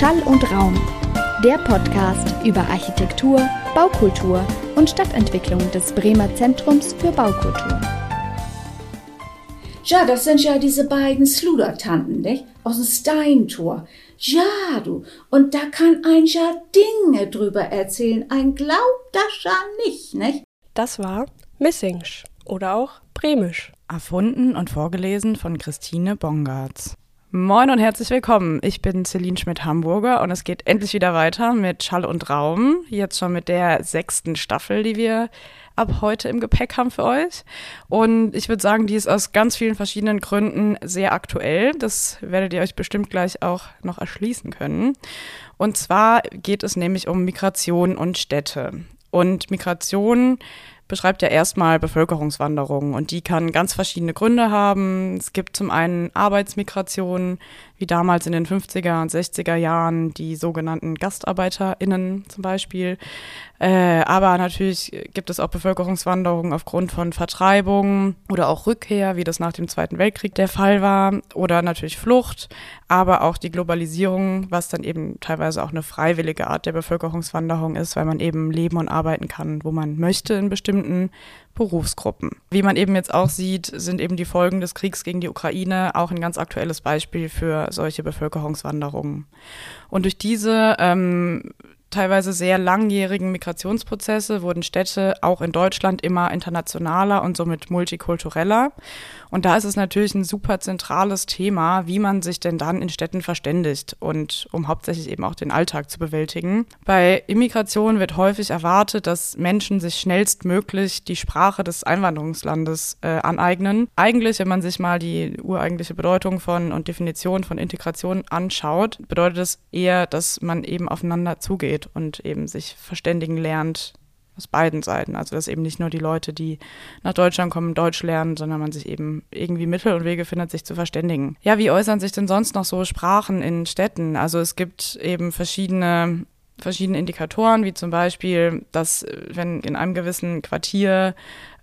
Schall und Raum, der Podcast über Architektur, Baukultur und Stadtentwicklung des Bremer Zentrums für Baukultur. Ja, das sind ja diese beiden Sludertanten, nicht? Aus dem Steintor. Ja, du, und da kann ein ja Dinge drüber erzählen. Ein glaubt das ja nicht, nicht? Das war Missingsch oder auch Bremisch. Erfunden und vorgelesen von Christine Bongartz. Moin und herzlich willkommen. Ich bin Celine Schmidt-Hamburger und es geht endlich wieder weiter mit Schall und Raum. Jetzt schon mit der sechsten Staffel, die wir ab heute im Gepäck haben für euch. Und ich würde sagen, die ist aus ganz vielen verschiedenen Gründen sehr aktuell. Das werdet ihr euch bestimmt gleich auch noch erschließen können. Und zwar geht es nämlich um Migration und Städte. Und Migration beschreibt ja erstmal Bevölkerungswanderung und die kann ganz verschiedene Gründe haben. Es gibt zum einen Arbeitsmigration, wie damals in den 50er und 60er Jahren die sogenannten GastarbeiterInnen zum Beispiel. Äh, aber natürlich gibt es auch Bevölkerungswanderungen aufgrund von Vertreibung oder auch Rückkehr, wie das nach dem Zweiten Weltkrieg der Fall war, oder natürlich Flucht, aber auch die Globalisierung, was dann eben teilweise auch eine freiwillige Art der Bevölkerungswanderung ist, weil man eben leben und arbeiten kann, wo man möchte in bestimmten Berufsgruppen. Wie man eben jetzt auch sieht, sind eben die Folgen des Kriegs gegen die Ukraine auch ein ganz aktuelles Beispiel für solche Bevölkerungswanderungen. Und durch diese ähm, teilweise sehr langjährigen Migrationsprozesse wurden Städte auch in Deutschland immer internationaler und somit multikultureller. Und da ist es natürlich ein super zentrales Thema, wie man sich denn dann in Städten verständigt und um hauptsächlich eben auch den Alltag zu bewältigen. Bei Immigration wird häufig erwartet, dass Menschen sich schnellstmöglich die Sprache des Einwanderungslandes äh, aneignen. Eigentlich, wenn man sich mal die ureigentliche Bedeutung von und Definition von Integration anschaut, bedeutet es eher, dass man eben aufeinander zugeht geht und eben sich verständigen lernt aus beiden Seiten. Also dass eben nicht nur die Leute, die nach Deutschland kommen, Deutsch lernen, sondern man sich eben irgendwie Mittel und Wege findet, sich zu verständigen. Ja, wie äußern sich denn sonst noch so Sprachen in Städten? Also es gibt eben verschiedene verschiedene Indikatoren, wie zum Beispiel, dass wenn in einem gewissen Quartier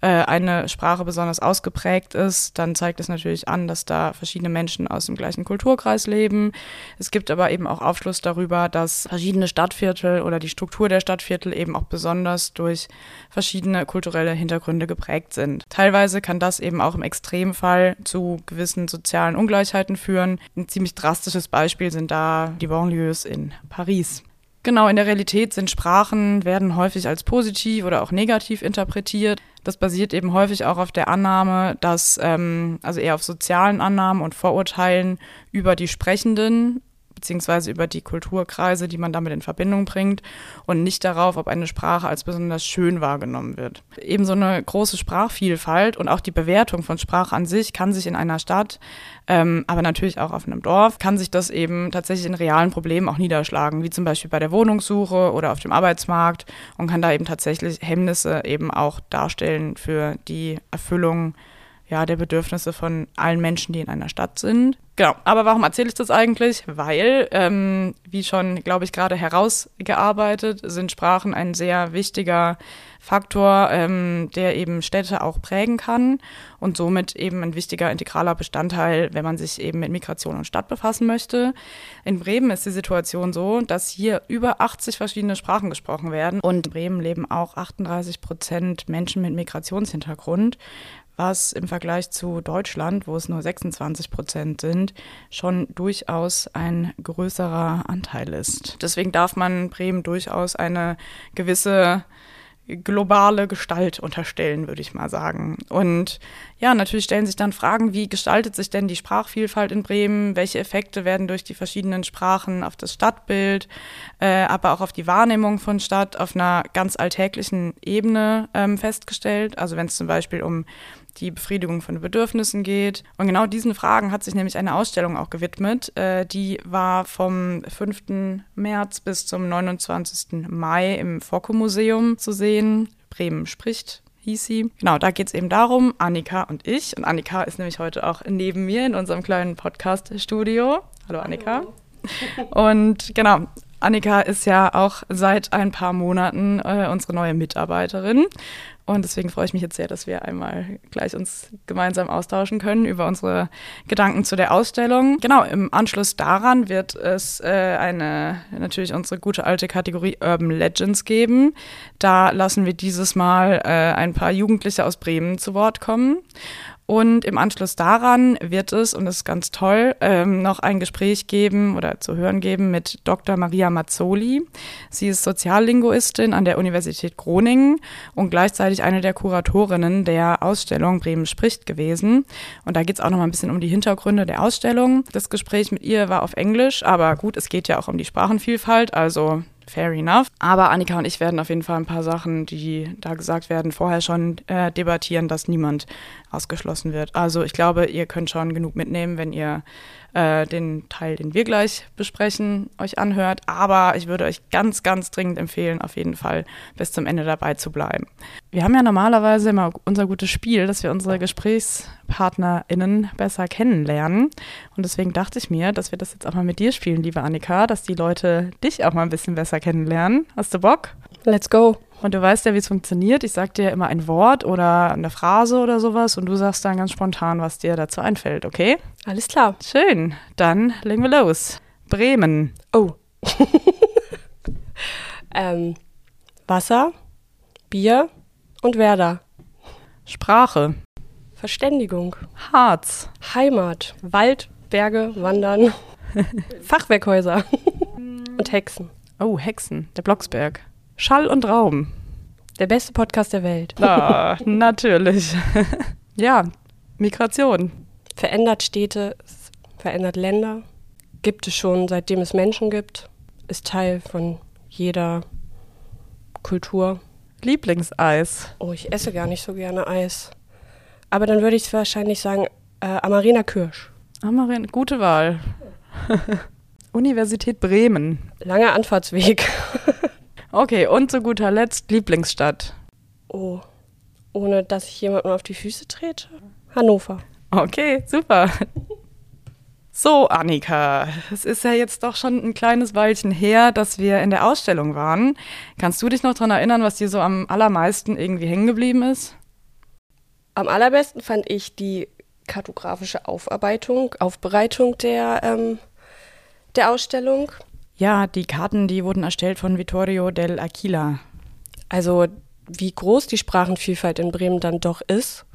äh, eine Sprache besonders ausgeprägt ist, dann zeigt es natürlich an, dass da verschiedene Menschen aus dem gleichen Kulturkreis leben. Es gibt aber eben auch Aufschluss darüber, dass verschiedene Stadtviertel oder die Struktur der Stadtviertel eben auch besonders durch verschiedene kulturelle Hintergründe geprägt sind. Teilweise kann das eben auch im Extremfall zu gewissen sozialen Ungleichheiten führen. Ein ziemlich drastisches Beispiel sind da die Banlieues in Paris. Genau, in der Realität sind Sprachen, werden häufig als positiv oder auch negativ interpretiert. Das basiert eben häufig auch auf der Annahme, dass, ähm, also eher auf sozialen Annahmen und Vorurteilen über die Sprechenden beziehungsweise über die Kulturkreise, die man damit in Verbindung bringt und nicht darauf, ob eine Sprache als besonders schön wahrgenommen wird. Ebenso eine große Sprachvielfalt und auch die Bewertung von Sprache an sich kann sich in einer Stadt, ähm, aber natürlich auch auf einem Dorf, kann sich das eben tatsächlich in realen Problemen auch niederschlagen, wie zum Beispiel bei der Wohnungssuche oder auf dem Arbeitsmarkt und kann da eben tatsächlich Hemmnisse eben auch darstellen für die Erfüllung ja, der Bedürfnisse von allen Menschen, die in einer Stadt sind. Genau, aber warum erzähle ich das eigentlich? Weil, ähm, wie schon, glaube ich, gerade herausgearbeitet, sind Sprachen ein sehr wichtiger Faktor, ähm, der eben Städte auch prägen kann und somit eben ein wichtiger integraler Bestandteil, wenn man sich eben mit Migration und Stadt befassen möchte. In Bremen ist die Situation so, dass hier über 80 verschiedene Sprachen gesprochen werden und in Bremen leben auch 38 Prozent Menschen mit Migrationshintergrund, was im Vergleich zu Deutschland, wo es nur 26 Prozent sind, schon durchaus ein größerer Anteil ist. Deswegen darf man Bremen durchaus eine gewisse globale Gestalt unterstellen, würde ich mal sagen. Und ja, natürlich stellen sich dann Fragen, wie gestaltet sich denn die Sprachvielfalt in Bremen? Welche Effekte werden durch die verschiedenen Sprachen auf das Stadtbild, äh, aber auch auf die Wahrnehmung von Stadt auf einer ganz alltäglichen Ebene ähm, festgestellt? Also wenn es zum Beispiel um die Befriedigung von Bedürfnissen geht. Und genau diesen Fragen hat sich nämlich eine Ausstellung auch gewidmet. Äh, die war vom 5. März bis zum 29. Mai im Focke-Museum zu sehen. Bremen spricht hieß sie. Genau, da geht es eben darum, Annika und ich. Und Annika ist nämlich heute auch neben mir in unserem kleinen Podcast-Studio. Hallo Annika. Hallo. Und genau, Annika ist ja auch seit ein paar Monaten äh, unsere neue Mitarbeiterin. Und deswegen freue ich mich jetzt sehr, dass wir einmal gleich uns gemeinsam austauschen können über unsere Gedanken zu der Ausstellung. Genau, im Anschluss daran wird es äh, eine, natürlich unsere gute alte Kategorie Urban Legends geben. Da lassen wir dieses Mal äh, ein paar Jugendliche aus Bremen zu Wort kommen. Und im Anschluss daran wird es, und das ist ganz toll, ähm, noch ein Gespräch geben oder zu hören geben mit Dr. Maria Mazzoli. Sie ist Soziallinguistin an der Universität Groningen und gleichzeitig eine der Kuratorinnen der Ausstellung Bremen spricht gewesen. Und da geht es auch noch mal ein bisschen um die Hintergründe der Ausstellung. Das Gespräch mit ihr war auf Englisch, aber gut, es geht ja auch um die Sprachenvielfalt, also fair enough. Aber Annika und ich werden auf jeden Fall ein paar Sachen, die da gesagt werden, vorher schon äh, debattieren, dass niemand ausgeschlossen wird. Also ich glaube, ihr könnt schon genug mitnehmen, wenn ihr äh, den Teil, den wir gleich besprechen, euch anhört. Aber ich würde euch ganz, ganz dringend empfehlen, auf jeden Fall bis zum Ende dabei zu bleiben. Wir haben ja normalerweise immer unser gutes Spiel, dass wir unsere GesprächspartnerInnen besser kennenlernen. Und deswegen dachte ich mir, dass wir das jetzt auch mal mit dir spielen, liebe Annika, dass die Leute dich auch mal ein bisschen besser kennenlernen. Hast du Bock? Let's go. Und du weißt ja, wie es funktioniert. Ich sag dir immer ein Wort oder eine Phrase oder sowas und du sagst dann ganz spontan, was dir dazu einfällt, okay? Alles klar. Schön. Dann legen wir los. Bremen. Oh. ähm, Wasser, Bier und Werder. Sprache. Verständigung. Harz. Heimat. Wald, Berge, Wandern. Fachwerkhäuser. und Hexen. Oh, Hexen. Der Blocksberg. Schall und Raum. Der beste Podcast der Welt. Ah, natürlich. ja, Migration. Verändert Städte, verändert Länder. Gibt es schon, seitdem es Menschen gibt. Ist Teil von jeder Kultur. Lieblingseis. Oh, ich esse gar nicht so gerne Eis. Aber dann würde ich wahrscheinlich sagen, äh, Amarena Kirsch. Amarin, gute Wahl. Universität Bremen. Langer Anfahrtsweg. Okay, und zu guter Letzt Lieblingsstadt. Oh, ohne dass ich jemandem auf die Füße trete? Hannover. Okay, super. So, Annika, es ist ja jetzt doch schon ein kleines Weilchen her, dass wir in der Ausstellung waren. Kannst du dich noch daran erinnern, was dir so am allermeisten irgendwie hängen geblieben ist? Am allerbesten fand ich die kartografische Aufarbeitung, Aufbereitung der, ähm, der Ausstellung. Ja, die Karten, die wurden erstellt von Vittorio del Aquila. Also wie groß die Sprachenvielfalt in Bremen dann doch ist,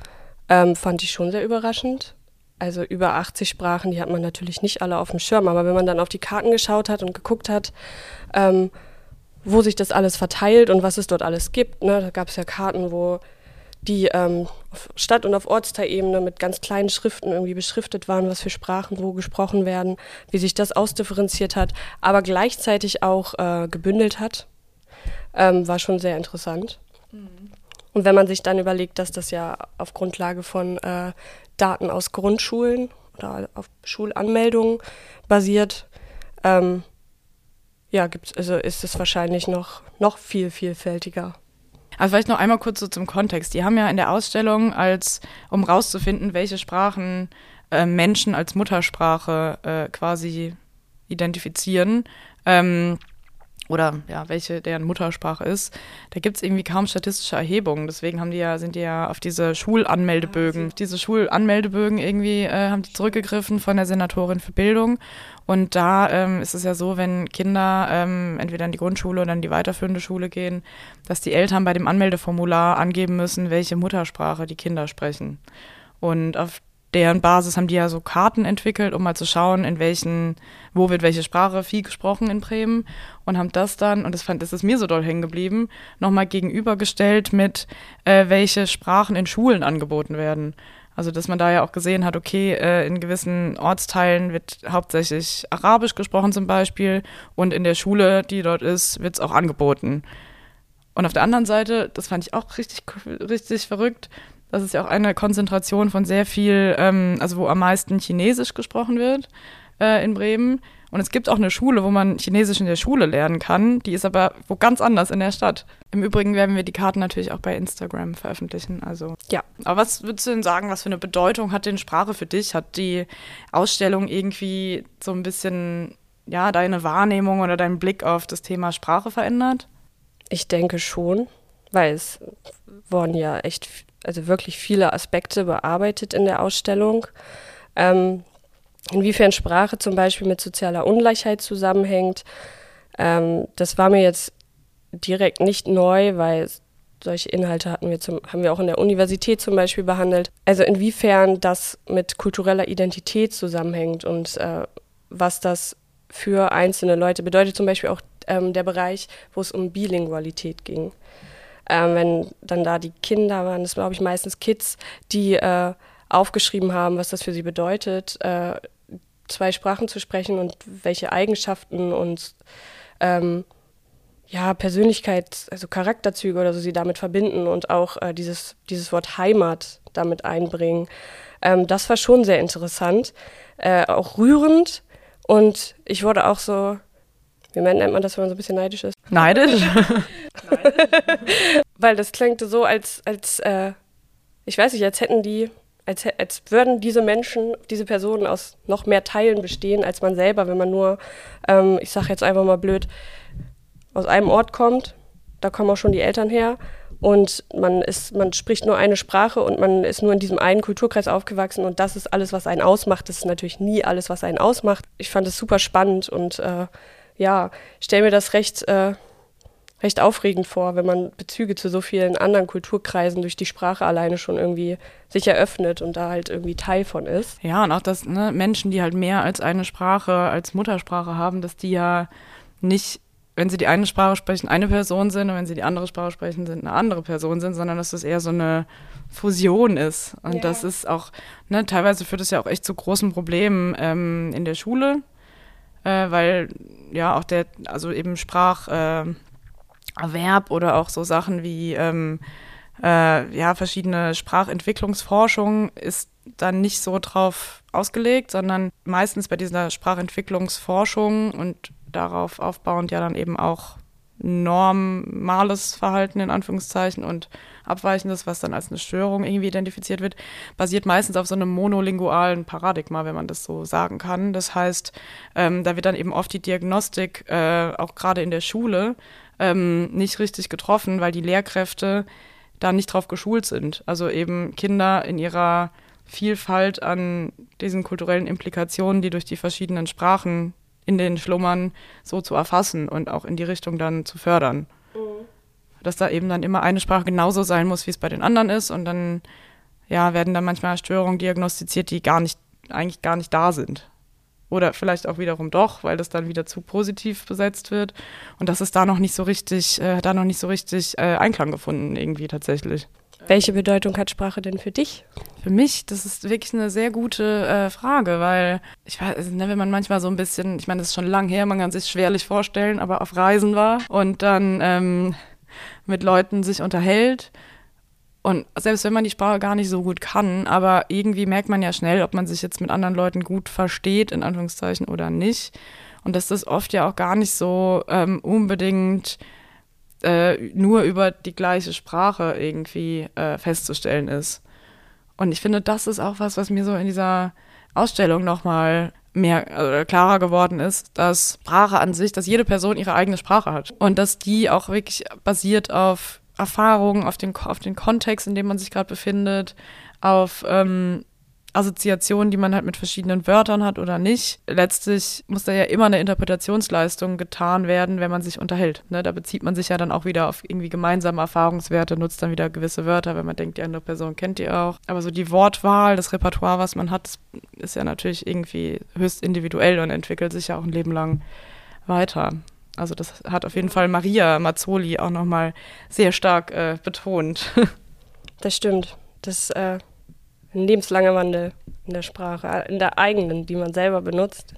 ähm, fand ich schon sehr überraschend. Also über 80 Sprachen, die hat man natürlich nicht alle auf dem Schirm, aber wenn man dann auf die Karten geschaut hat und geguckt hat, ähm, wo sich das alles verteilt und was es dort alles gibt, ne, da gab es ja Karten, wo die ähm, auf Stadt- und auf Ortsteilebene mit ganz kleinen Schriften irgendwie beschriftet waren, was für Sprachen wo gesprochen werden, wie sich das ausdifferenziert hat, aber gleichzeitig auch äh, gebündelt hat, ähm, war schon sehr interessant. Mhm. Und wenn man sich dann überlegt, dass das ja auf Grundlage von äh, Daten aus Grundschulen oder auf Schulanmeldungen basiert, ähm, ja, gibt's, also ist es wahrscheinlich noch, noch viel vielfältiger. Also vielleicht noch einmal kurz so zum Kontext. Die haben ja in der Ausstellung, als um rauszufinden, welche Sprachen äh, Menschen als Muttersprache äh, quasi identifizieren, ähm, oder ja, welche deren Muttersprache ist, da gibt es irgendwie kaum statistische Erhebungen. Deswegen haben die ja, sind die ja auf diese Schulanmeldebögen, ah, diese Schulanmeldebögen irgendwie äh, haben die zurückgegriffen von der Senatorin für Bildung. Und da ähm, ist es ja so, wenn Kinder ähm, entweder in die Grundschule oder in die weiterführende Schule gehen, dass die Eltern bei dem Anmeldeformular angeben müssen, welche Muttersprache die Kinder sprechen. Und auf deren Basis haben die ja so Karten entwickelt, um mal zu schauen, in welchen, wo wird welche Sprache viel gesprochen in Bremen und haben das dann, und das fand, das ist mir so doll hängen geblieben, nochmal gegenübergestellt mit, äh, welche Sprachen in Schulen angeboten werden. Also, dass man da ja auch gesehen hat, okay, äh, in gewissen Ortsteilen wird hauptsächlich Arabisch gesprochen zum Beispiel und in der Schule, die dort ist, wird es auch angeboten. Und auf der anderen Seite, das fand ich auch richtig, richtig verrückt, das ist ja auch eine Konzentration von sehr viel, ähm, also wo am meisten Chinesisch gesprochen wird äh, in Bremen. Und es gibt auch eine Schule, wo man Chinesisch in der Schule lernen kann. Die ist aber wo ganz anders in der Stadt. Im Übrigen werden wir die Karten natürlich auch bei Instagram veröffentlichen. Also ja. Aber was würdest du denn sagen, was für eine Bedeutung hat denn Sprache für dich? Hat die Ausstellung irgendwie so ein bisschen ja, deine Wahrnehmung oder dein Blick auf das Thema Sprache verändert? Ich denke schon, weil es wurden ja echt, also wirklich viele Aspekte bearbeitet in der Ausstellung. Ähm, inwiefern Sprache zum Beispiel mit sozialer Ungleichheit zusammenhängt, ähm, das war mir jetzt direkt nicht neu, weil solche Inhalte hatten wir zum, haben wir auch in der Universität zum Beispiel behandelt. Also inwiefern das mit kultureller Identität zusammenhängt und äh, was das für einzelne Leute bedeutet. Zum Beispiel auch ähm, der Bereich, wo es um Bilingualität ging. Ähm, wenn dann da die Kinder waren, das glaube ich meistens Kids, die äh, aufgeschrieben haben, was das für sie bedeutet, äh, zwei Sprachen zu sprechen und welche Eigenschaften und ähm, ja, Persönlichkeit, also Charakterzüge oder so sie damit verbinden und auch äh, dieses, dieses Wort Heimat damit einbringen. Ähm, das war schon sehr interessant, äh, auch rührend und ich wurde auch so, wie nennt man das, wenn man so ein bisschen neidisch ist? Neidisch? Weil das klingt so, als, als äh, ich weiß nicht, als hätten die, als, als würden diese Menschen, diese Personen aus noch mehr Teilen bestehen als man selber, wenn man nur, ähm, ich sage jetzt einfach mal blöd, aus einem Ort kommt, da kommen auch schon die Eltern her und man ist, man spricht nur eine Sprache und man ist nur in diesem einen Kulturkreis aufgewachsen und das ist alles, was einen ausmacht. Das ist natürlich nie alles, was einen ausmacht. Ich fand es super spannend und äh, ja, stelle mir das recht, äh, recht aufregend vor, wenn man Bezüge zu so vielen anderen Kulturkreisen durch die Sprache alleine schon irgendwie sich eröffnet und da halt irgendwie Teil von ist. Ja, und auch, dass ne, Menschen, die halt mehr als eine Sprache als Muttersprache haben, dass die ja nicht wenn sie die eine Sprache sprechen, eine Person sind und wenn sie die andere Sprache sprechen, sind eine andere Person sind, sondern dass das eher so eine Fusion ist. Und ja. das ist auch, ne, teilweise führt es ja auch echt zu großen Problemen ähm, in der Schule, äh, weil ja auch der, also eben Spracherwerb äh, oder auch so Sachen wie ähm, äh, ja, verschiedene Sprachentwicklungsforschung ist dann nicht so drauf ausgelegt, sondern meistens bei dieser Sprachentwicklungsforschung und darauf aufbauend ja dann eben auch normales Verhalten in Anführungszeichen und abweichendes, was dann als eine Störung irgendwie identifiziert wird, basiert meistens auf so einem monolingualen Paradigma, wenn man das so sagen kann. Das heißt, ähm, da wird dann eben oft die Diagnostik, äh, auch gerade in der Schule, ähm, nicht richtig getroffen, weil die Lehrkräfte da nicht drauf geschult sind. Also eben Kinder in ihrer Vielfalt an diesen kulturellen Implikationen, die durch die verschiedenen Sprachen in den Schlummern so zu erfassen und auch in die Richtung dann zu fördern. Mhm. Dass da eben dann immer eine Sprache genauso sein muss, wie es bei den anderen ist und dann ja, werden dann manchmal Störungen diagnostiziert, die gar nicht, eigentlich gar nicht da sind. Oder vielleicht auch wiederum doch, weil das dann wieder zu positiv besetzt wird. Und das ist da noch nicht so richtig, äh, da noch nicht so richtig äh, Einklang gefunden, irgendwie tatsächlich. Welche Bedeutung hat Sprache denn für dich? Für mich, das ist wirklich eine sehr gute äh, Frage, weil ich weiß, ne, wenn man manchmal so ein bisschen, ich meine, das ist schon lang her, man kann sich schwerlich vorstellen, aber auf Reisen war und dann ähm, mit Leuten sich unterhält. Und selbst wenn man die Sprache gar nicht so gut kann, aber irgendwie merkt man ja schnell, ob man sich jetzt mit anderen Leuten gut versteht, in Anführungszeichen, oder nicht. Und dass das oft ja auch gar nicht so ähm, unbedingt äh, nur über die gleiche Sprache irgendwie äh, festzustellen ist. Und ich finde, das ist auch was, was mir so in dieser Ausstellung nochmal mehr äh, klarer geworden ist, dass Sprache an sich, dass jede Person ihre eigene Sprache hat und dass die auch wirklich basiert auf Erfahrungen, auf den, auf den Kontext, in dem man sich gerade befindet, auf ähm, Assoziationen, die man halt mit verschiedenen Wörtern hat oder nicht. Letztlich muss da ja immer eine Interpretationsleistung getan werden, wenn man sich unterhält. Ne? Da bezieht man sich ja dann auch wieder auf irgendwie gemeinsame Erfahrungswerte, nutzt dann wieder gewisse Wörter, wenn man denkt, die andere Person kennt die auch. Aber so die Wortwahl, das Repertoire, was man hat, ist ja natürlich irgendwie höchst individuell und entwickelt sich ja auch ein Leben lang weiter. Also das hat auf jeden Fall Maria Mazzoli auch nochmal sehr stark äh, betont. Das stimmt. Das äh ein lebenslanger Wandel in der Sprache, in der eigenen, die man selber benutzt.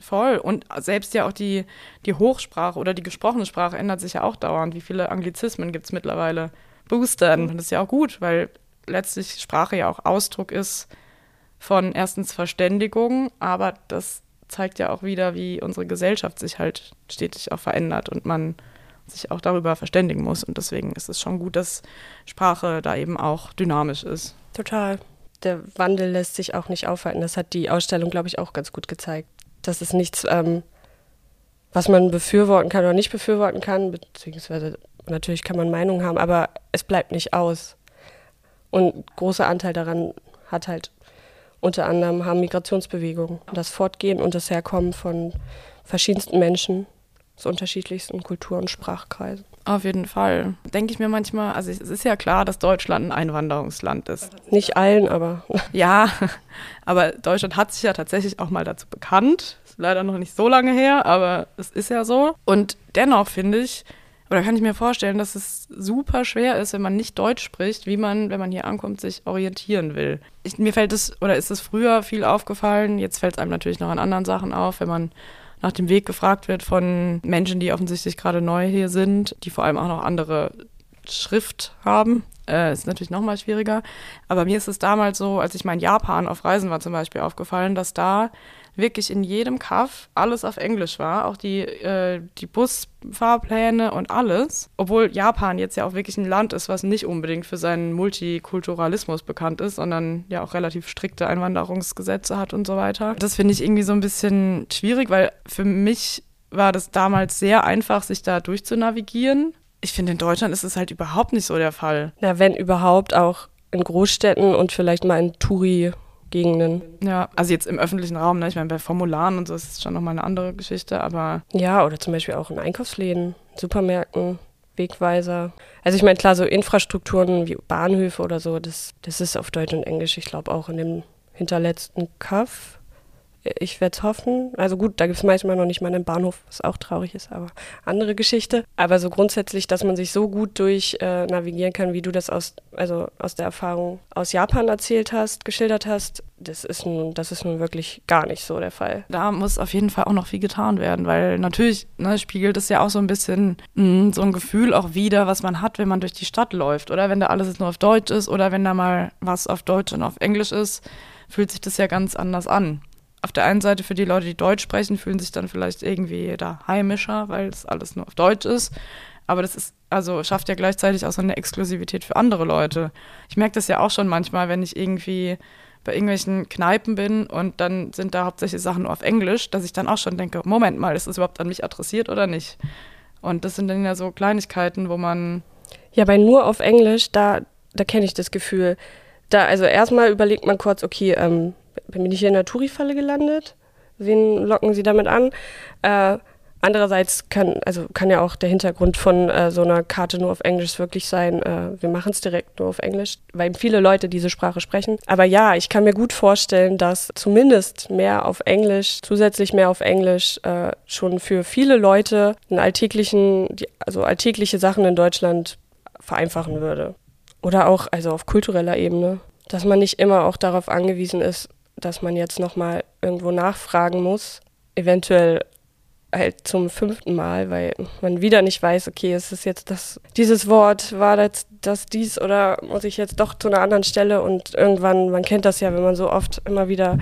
Voll. Und selbst ja auch die, die Hochsprache oder die gesprochene Sprache ändert sich ja auch dauernd. Wie viele Anglizismen gibt es mittlerweile? Boostern. Und das ist ja auch gut, weil letztlich Sprache ja auch Ausdruck ist von erstens Verständigung, aber das zeigt ja auch wieder, wie unsere Gesellschaft sich halt stetig auch verändert und man sich auch darüber verständigen muss. Und deswegen ist es schon gut, dass Sprache da eben auch dynamisch ist. Total der Wandel lässt sich auch nicht aufhalten. Das hat die Ausstellung, glaube ich, auch ganz gut gezeigt. Dass es nichts, ähm, was man befürworten kann oder nicht befürworten kann, beziehungsweise natürlich kann man Meinungen haben, aber es bleibt nicht aus. Und großer Anteil daran hat halt unter anderem haben Migrationsbewegungen, das Fortgehen und das Herkommen von verschiedensten Menschen aus unterschiedlichsten Kultur- und Sprachkreisen. Auf jeden Fall. Denke ich mir manchmal, also es ist ja klar, dass Deutschland ein Einwanderungsland ist. Nicht allen, aber. Ja, aber Deutschland hat sich ja tatsächlich auch mal dazu bekannt. Ist leider noch nicht so lange her, aber es ist ja so. Und dennoch finde ich, oder kann ich mir vorstellen, dass es super schwer ist, wenn man nicht Deutsch spricht, wie man, wenn man hier ankommt, sich orientieren will. Ich, mir fällt es, oder ist es früher viel aufgefallen, jetzt fällt es einem natürlich noch an anderen Sachen auf, wenn man nach dem Weg gefragt wird von Menschen, die offensichtlich gerade neu hier sind, die vor allem auch noch andere Schrift haben. Äh, ist natürlich noch mal schwieriger. Aber mir ist es damals so, als ich mal in Japan auf Reisen war zum Beispiel, aufgefallen, dass da wirklich in jedem Kaff alles auf Englisch war, auch die, äh, die Busfahrpläne und alles. Obwohl Japan jetzt ja auch wirklich ein Land ist, was nicht unbedingt für seinen Multikulturalismus bekannt ist, sondern ja auch relativ strikte Einwanderungsgesetze hat und so weiter. Das finde ich irgendwie so ein bisschen schwierig, weil für mich war das damals sehr einfach, sich da durchzunavigieren. Ich finde, in Deutschland ist es halt überhaupt nicht so der Fall. Ja, wenn überhaupt auch in Großstädten und vielleicht mal in Touri Gegenden. Ja, also jetzt im öffentlichen Raum, ne? ich meine, bei Formularen und so ist es schon nochmal eine andere Geschichte, aber. Ja, oder zum Beispiel auch in Einkaufsläden, Supermärkten, Wegweiser. Also ich meine, klar, so Infrastrukturen wie Bahnhöfe oder so, das, das ist auf Deutsch und Englisch, ich glaube auch in dem hinterletzten Kaff ich werde es hoffen. Also gut, da gibt es manchmal noch nicht mal einen Bahnhof, was auch traurig ist, aber andere Geschichte. Aber so grundsätzlich, dass man sich so gut durch äh, navigieren kann, wie du das aus, also aus der Erfahrung aus Japan erzählt hast, geschildert hast, das ist nun, das ist nun wirklich gar nicht so der Fall. Da muss auf jeden Fall auch noch viel getan werden, weil natürlich ne, spiegelt es ja auch so ein bisschen mh, so ein Gefühl auch wieder, was man hat, wenn man durch die Stadt läuft, oder wenn da alles jetzt nur auf Deutsch ist oder wenn da mal was auf Deutsch und auf Englisch ist, fühlt sich das ja ganz anders an auf der einen Seite für die Leute, die Deutsch sprechen, fühlen sich dann vielleicht irgendwie da heimischer, weil es alles nur auf Deutsch ist. Aber das ist, also schafft ja gleichzeitig auch so eine Exklusivität für andere Leute. Ich merke das ja auch schon manchmal, wenn ich irgendwie bei irgendwelchen Kneipen bin und dann sind da hauptsächlich Sachen nur auf Englisch, dass ich dann auch schon denke, Moment mal, ist das überhaupt an mich adressiert oder nicht? Und das sind dann ja so Kleinigkeiten, wo man. Ja, bei nur auf Englisch, da, da kenne ich das Gefühl. Da, also erstmal überlegt man kurz, okay, ähm, bin ich hier in der Touri-Falle gelandet? Wen locken Sie damit an? Äh, andererseits kann, also kann ja auch der Hintergrund von äh, so einer Karte nur auf Englisch wirklich sein, äh, wir machen es direkt nur auf Englisch, weil viele Leute diese Sprache sprechen. Aber ja, ich kann mir gut vorstellen, dass zumindest mehr auf Englisch, zusätzlich mehr auf Englisch, äh, schon für viele Leute einen alltäglichen, also alltägliche Sachen in Deutschland vereinfachen würde. Oder auch, also auf kultureller Ebene, dass man nicht immer auch darauf angewiesen ist, dass man jetzt nochmal irgendwo nachfragen muss, eventuell halt zum fünften Mal, weil man wieder nicht weiß, okay, ist es jetzt das, dieses Wort, war das, das dies oder muss ich jetzt doch zu einer anderen Stelle und irgendwann, man kennt das ja, wenn man so oft immer wieder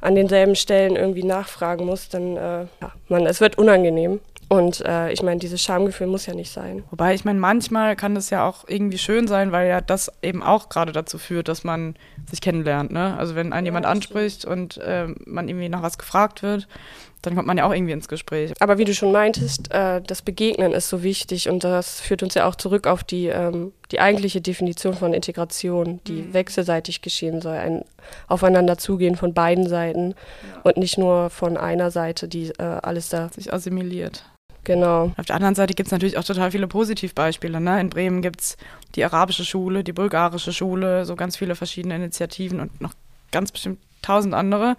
an denselben Stellen irgendwie nachfragen muss, dann, äh, ja, man, es wird unangenehm. Und äh, ich meine, dieses Schamgefühl muss ja nicht sein. Wobei, ich meine, manchmal kann das ja auch irgendwie schön sein, weil ja das eben auch gerade dazu führt, dass man sich kennenlernt. Ne? Also wenn einen ja, jemand anspricht und äh, man irgendwie nach was gefragt wird, dann kommt man ja auch irgendwie ins Gespräch. Aber wie du schon meintest, äh, das Begegnen ist so wichtig und das führt uns ja auch zurück auf die, ähm, die eigentliche Definition von Integration, die mhm. wechselseitig geschehen soll, ein Aufeinander zugehen von beiden Seiten ja. und nicht nur von einer Seite, die äh, alles da sich assimiliert. Genau. Auf der anderen Seite gibt es natürlich auch total viele Positivbeispiele. Ne? In Bremen gibt es die arabische Schule, die bulgarische Schule, so ganz viele verschiedene Initiativen und noch ganz bestimmt tausend andere,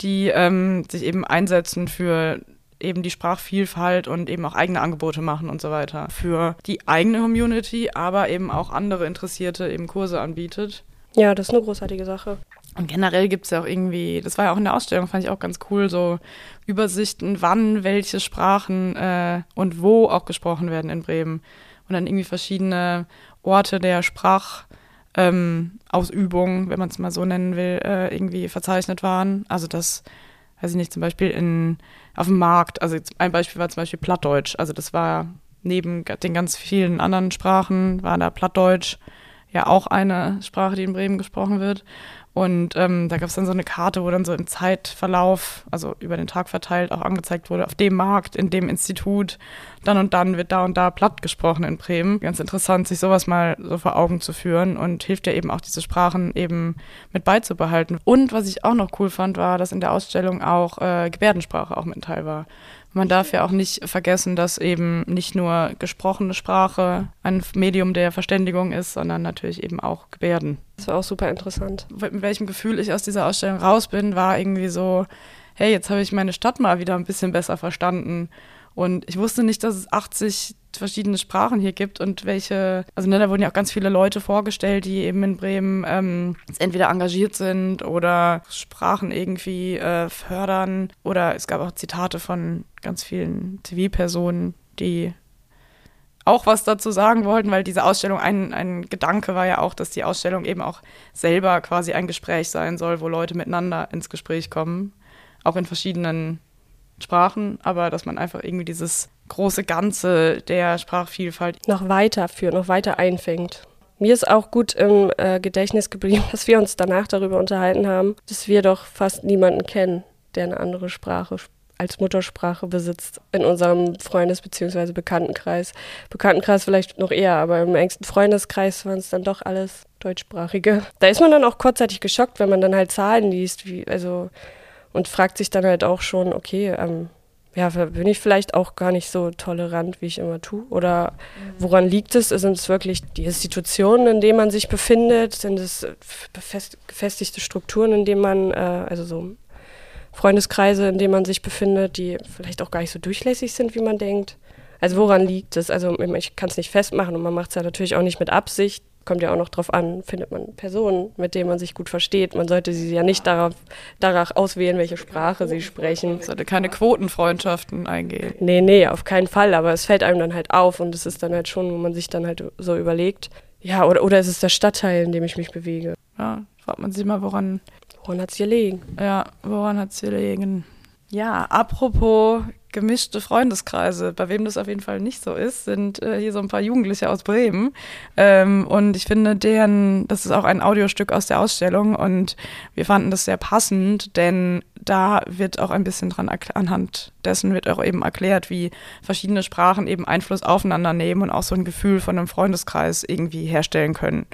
die ähm, sich eben einsetzen für eben die Sprachvielfalt und eben auch eigene Angebote machen und so weiter. Für die eigene Community, aber eben auch andere Interessierte eben Kurse anbietet. Ja, das ist eine großartige Sache. Und generell gibt es ja auch irgendwie, das war ja auch in der Ausstellung, fand ich auch ganz cool, so Übersichten, wann welche Sprachen äh, und wo auch gesprochen werden in Bremen. Und dann irgendwie verschiedene Orte der Sprachausübung, ähm, wenn man es mal so nennen will, äh, irgendwie verzeichnet waren. Also das, weiß ich nicht, zum Beispiel in, auf dem Markt, also ein Beispiel war zum Beispiel Plattdeutsch. Also das war neben den ganz vielen anderen Sprachen, war da Plattdeutsch ja auch eine Sprache, die in Bremen gesprochen wird. Und ähm, da gab es dann so eine Karte, wo dann so im Zeitverlauf, also über den Tag verteilt, auch angezeigt wurde, auf dem Markt, in dem Institut, dann und dann wird da und da platt gesprochen in Bremen. Ganz interessant, sich sowas mal so vor Augen zu führen und hilft ja eben auch, diese Sprachen eben mit beizubehalten. Und was ich auch noch cool fand, war, dass in der Ausstellung auch äh, Gebärdensprache auch mit Teil war. Man darf ja auch nicht vergessen, dass eben nicht nur gesprochene Sprache ein Medium der Verständigung ist, sondern natürlich eben auch Gebärden. Das war auch super interessant. Mit welchem Gefühl ich aus dieser Ausstellung raus bin, war irgendwie so, hey, jetzt habe ich meine Stadt mal wieder ein bisschen besser verstanden. Und ich wusste nicht, dass es 80 verschiedene Sprachen hier gibt und welche, also ne, da wurden ja auch ganz viele Leute vorgestellt, die eben in Bremen ähm, entweder engagiert sind oder Sprachen irgendwie äh, fördern. Oder es gab auch Zitate von ganz vielen TV-Personen, die auch was dazu sagen wollten, weil diese Ausstellung, ein, ein Gedanke war ja auch, dass die Ausstellung eben auch selber quasi ein Gespräch sein soll, wo Leute miteinander ins Gespräch kommen, auch in verschiedenen Sprachen, aber dass man einfach irgendwie dieses große Ganze der Sprachvielfalt noch weiter führt, noch weiter einfängt. Mir ist auch gut im äh, Gedächtnis geblieben, dass wir uns danach darüber unterhalten haben, dass wir doch fast niemanden kennen, der eine andere Sprache als Muttersprache besitzt in unserem Freundes- bzw. Bekanntenkreis. Bekanntenkreis vielleicht noch eher, aber im engsten Freundeskreis waren es dann doch alles Deutschsprachige. Da ist man dann auch kurzzeitig geschockt, wenn man dann halt Zahlen liest, wie, also und fragt sich dann halt auch schon, okay, ähm, ja, bin ich vielleicht auch gar nicht so tolerant, wie ich immer tue? Oder woran liegt es? Sind es wirklich die Institutionen, in denen man sich befindet? Sind es gefestigte Strukturen, in denen man, äh, also so Freundeskreise, in denen man sich befindet, die vielleicht auch gar nicht so durchlässig sind, wie man denkt? Also woran liegt es? Also ich kann es nicht festmachen und man macht es ja natürlich auch nicht mit Absicht kommt ja auch noch drauf an, findet man Personen, mit denen man sich gut versteht. Man sollte sie ja nicht darauf, danach auswählen, welche Sprache sie sprechen. Sollte keine Quotenfreundschaften eingehen. Nee, nee, auf keinen Fall. Aber es fällt einem dann halt auf und es ist dann halt schon, wo man sich dann halt so überlegt. Ja, oder, oder ist es der Stadtteil, in dem ich mich bewege? Ja, fragt man sich mal, woran. Woran hat es gelegen? Ja, woran hat es gelegen? Ja, apropos gemischte Freundeskreise. Bei wem das auf jeden Fall nicht so ist, sind äh, hier so ein paar Jugendliche aus Bremen. Ähm, und ich finde, deren, das ist auch ein Audiostück aus der Ausstellung und wir fanden das sehr passend, denn da wird auch ein bisschen dran, anhand dessen wird auch eben erklärt, wie verschiedene Sprachen eben Einfluss aufeinander nehmen und auch so ein Gefühl von einem Freundeskreis irgendwie herstellen können.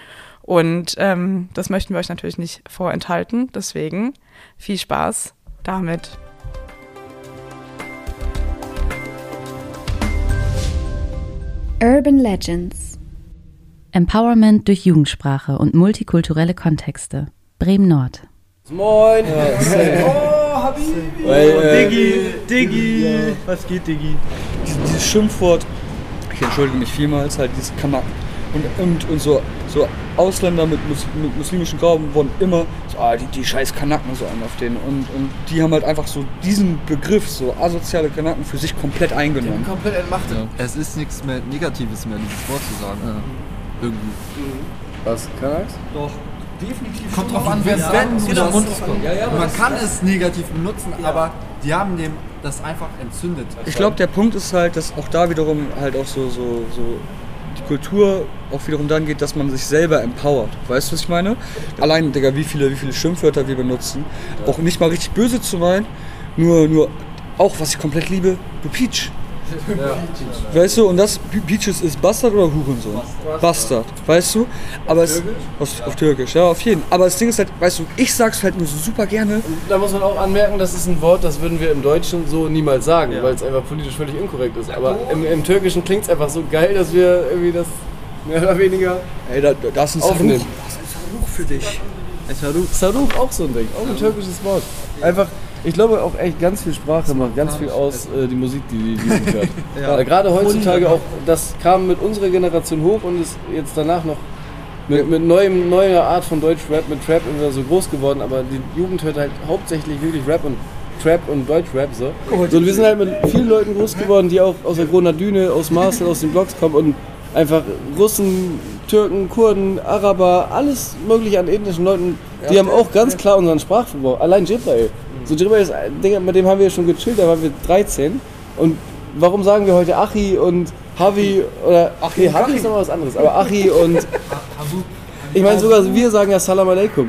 Und ähm, das möchten wir euch natürlich nicht vorenthalten. Deswegen viel Spaß damit. Urban Legends. Empowerment durch Jugendsprache und multikulturelle Kontexte. Bremen Nord. Moin! Ja, oh, Habibi! Weil, äh, Diggi, Diggi! Ja. Was geht, Diggi? Dieses, dieses Schimpfwort, ich entschuldige mich vielmals, halt dieses Kamak und, und, und so, so Ausländer mit, Mus mit muslimischen Glauben wurden immer so, ah, die, die scheiß Kanaken so an auf denen. Und, und die haben halt einfach so diesen Begriff, so asoziale Kanaken, für sich komplett eingenommen. komplett entmachtet. Ja. Es ist nichts mehr Negatives mehr, dieses Wort zu sagen. Ja. Irgendwie. Was, Kanaks? Doch. Definitiv. Kommt drauf an, wer es genau. ja, ja, Man kann es negativ benutzen, aber die haben dem das einfach entzündet. Ich glaube, der Punkt ist halt, dass auch da wiederum halt auch so, so, so Kultur auch wiederum dann geht, dass man sich selber empowert. Weißt du, was ich meine? Allein, Digga, wie viele, wie viele Schimpfwörter wir benutzen. Auch nicht mal richtig böse zu meinen, nur, nur auch, was ich komplett liebe, du Peach. Ja. Weißt du, und das, Peaches ist Bastard oder Hurensohn? Bastard, weißt du? Aber es, auf, auf Türkisch, ja, auf jeden. Aber das Ding ist halt, weißt du, ich sag's halt nur so super gerne. Und da muss man auch anmerken, das ist ein Wort, das würden wir im Deutschen so niemals sagen, ja. weil es einfach politisch völlig inkorrekt ist. Aber im, im Türkischen klingt's einfach so geil, dass wir irgendwie das mehr oder weniger. Ey, da, da ist ein Saruch. Das ist ein Saruch für dich. Saruch. Saruch auch so ein Ding, auch ein türkisches Wort. Einfach ich glaube auch echt ganz viel Sprache macht ganz viel aus, äh, die Musik, die die Jugend hört. ja. Gerade heutzutage auch, das kam mit unserer Generation hoch und ist jetzt danach noch mit, mit neuem, neuer Art von Deutschrap, mit Trap immer so groß geworden, aber die Jugend hört halt hauptsächlich wirklich Rap und Trap und Deutschrap so. so und wir sind halt mit vielen Leuten groß geworden, die auch aus der Grenadine, aus Marcel, aus den Blogs kommen und einfach Russen, Türken, Kurden, Araber, alles mögliche an ethnischen Leuten, die haben auch ganz klar unseren Sprachverbrauch. Allein Jibrail. So Jibril ist ein Ding, mit dem haben wir schon gechillt, da waren wir 13. Und warum sagen wir heute Achi und Havi oder Achi, Havi ist noch was anderes, aber Achi und Ich meine sogar, wir sagen ja Salam Aleikum.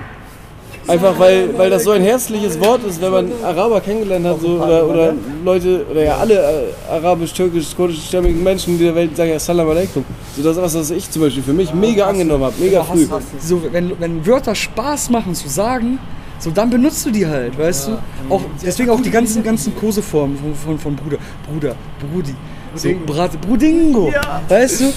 Einfach weil, weil das so ein herzliches Wort ist, wenn man Araber kennengelernt hat so, oder, oder Leute, oder ja alle äh, arabisch, türkisch, kurdischstämmigen Menschen dieser Welt sagen ja Salam Aleikum. So das ist was, was ich zum Beispiel für mich mega angenommen habe, mega früh. So, wenn, wenn Wörter Spaß machen zu sagen, so dann benutzt du die halt, weißt du? Auch, deswegen auch die ganzen, ganzen Koseformen von, von, von Bruder, Bruder, Brudi. So, Brat, Brudingo, weißt du?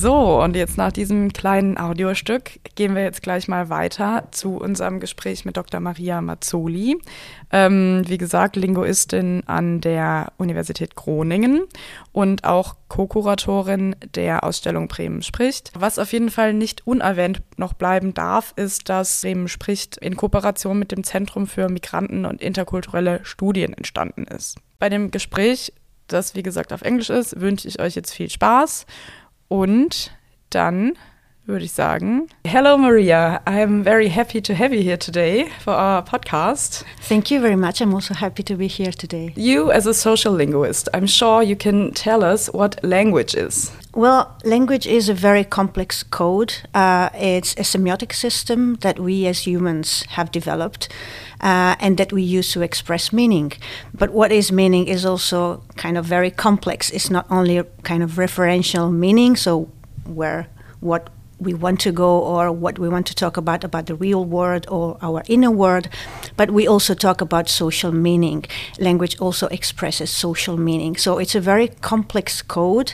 So, und jetzt nach diesem kleinen Audiostück gehen wir jetzt gleich mal weiter zu unserem Gespräch mit Dr. Maria Mazzoli. Ähm, wie gesagt, Linguistin an der Universität Groningen und auch Co-Kuratorin der Ausstellung Bremen spricht. Was auf jeden Fall nicht unerwähnt noch bleiben darf, ist, dass Bremen spricht in Kooperation mit dem Zentrum für Migranten und interkulturelle Studien entstanden ist. Bei dem Gespräch, das wie gesagt auf Englisch ist, wünsche ich euch jetzt viel Spaß und dann würde ich sagen, hello Maria, I'm very happy to have you here today for our podcast. Thank you very much. I'm also happy to be here today. You, as a social linguist, I'm sure you can tell us what language is. Well, language is a very complex code. Uh, it's a semiotic system that we as humans have developed uh, and that we use to express meaning. But what is meaning is also kind of very complex. It's not only a kind of referential meaning, so where what we want to go or what we want to talk about about the real world or our inner world but we also talk about social meaning language also expresses social meaning so it's a very complex code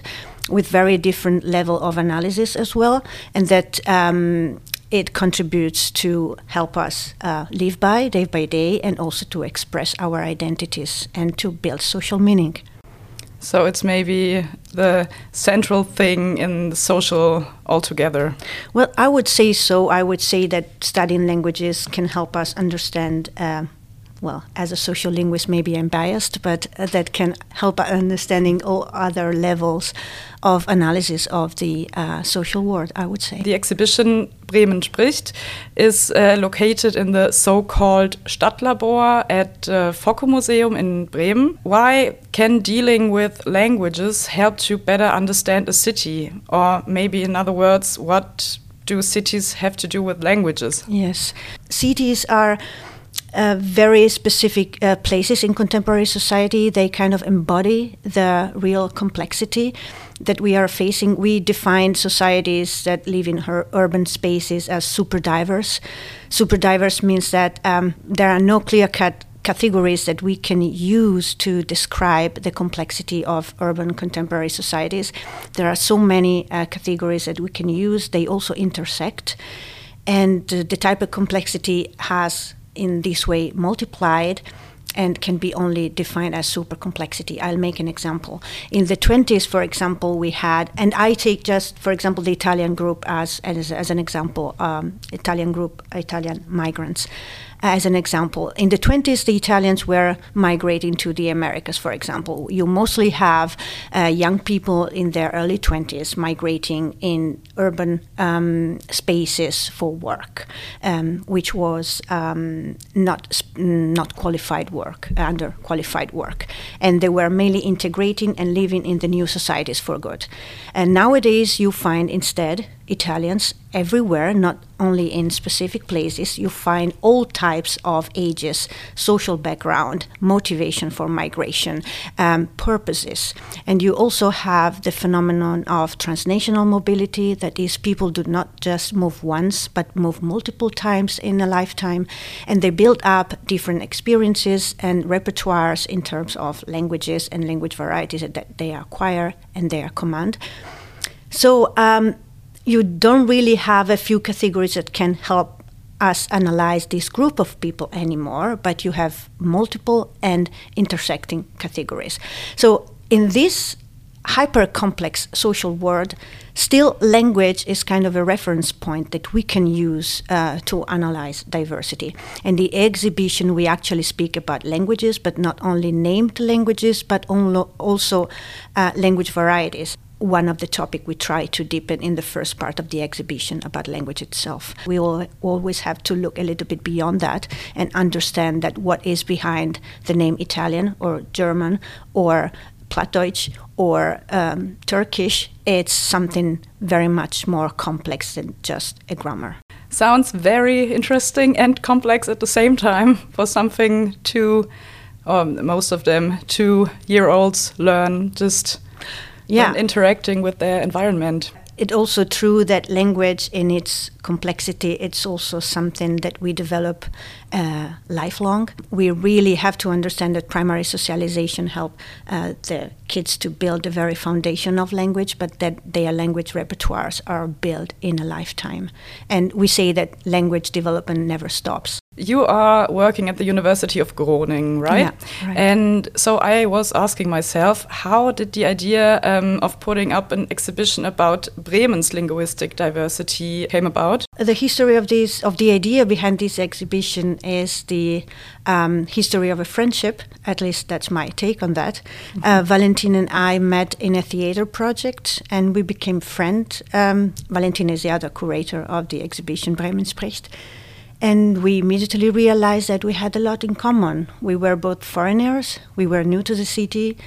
with very different level of analysis as well and that um, it contributes to help us uh, live by day by day and also to express our identities and to build social meaning so it's maybe the central thing in the social altogether. Well, I would say so. I would say that studying languages can help us understand. Uh, well, as a social linguist, maybe I'm biased, but uh, that can help understanding all other levels of analysis of the uh, social world, I would say. The exhibition Bremen spricht is uh, located in the so-called Stadtlabor at uh, Focke Museum in Bremen. Why can dealing with languages help to better understand a city? Or maybe in other words, what do cities have to do with languages? Yes. Cities are uh, very specific uh, places in contemporary society. They kind of embody the real complexity that we are facing. We define societies that live in urban spaces as super diverse. Super diverse means that um, there are no clear cut categories that we can use to describe the complexity of urban contemporary societies. There are so many uh, categories that we can use, they also intersect. And uh, the type of complexity has in this way multiplied and can be only defined as super complexity. I'll make an example. In the 20s, for example, we had, and I take just, for example, the Italian group as, as, as an example, um, Italian group, Italian migrants as an example. In the 20s, the Italians were migrating to the Americas, for example. You mostly have uh, young people in their early 20s migrating in urban um, spaces for work, um, which was um, not, not qualified work, under qualified work. And they were mainly integrating and living in the new societies for good. And nowadays, you find instead Italians everywhere, not only in specific places. You find all types of ages, social background, motivation for migration, um, purposes. And you also have the phenomenon of transnational mobility that is, people do not just move once, but move multiple times in a lifetime. And they build up different experiences and repertoires in terms of languages and language varieties that they acquire and they command. So, um, you don't really have a few categories that can help us analyze this group of people anymore, but you have multiple and intersecting categories. So, in this hyper complex social world, still language is kind of a reference point that we can use uh, to analyze diversity. In the exhibition, we actually speak about languages, but not only named languages, but also uh, language varieties one of the topic we try to deepen in the first part of the exhibition about language itself. We always have to look a little bit beyond that and understand that what is behind the name Italian or German or Plattdeutsch or um, Turkish, it's something very much more complex than just a grammar. Sounds very interesting and complex at the same time for something to, um, most of them, two year olds learn just Yeah. when interacting with their environment. It's also true that language, in its complexity, it's also something that we develop uh, lifelong. We really have to understand that primary socialization help uh, the kids to build the very foundation of language, but that their language repertoires are built in a lifetime. And we say that language development never stops. You are working at the University of Groningen, right? Yeah, right. And so I was asking myself, how did the idea um, of putting up an exhibition about Bremen's linguistic diversity came about? The history of this, of the idea behind this exhibition, is the um, history of a friendship. At least that's my take on that. Uh, Valentin and I met in a theater project, and we became friends. Um, Valentin is the other curator of the exhibition Bremen spricht. And we immediately realized that we had a lot in common. We were both foreigners, we were new to the city,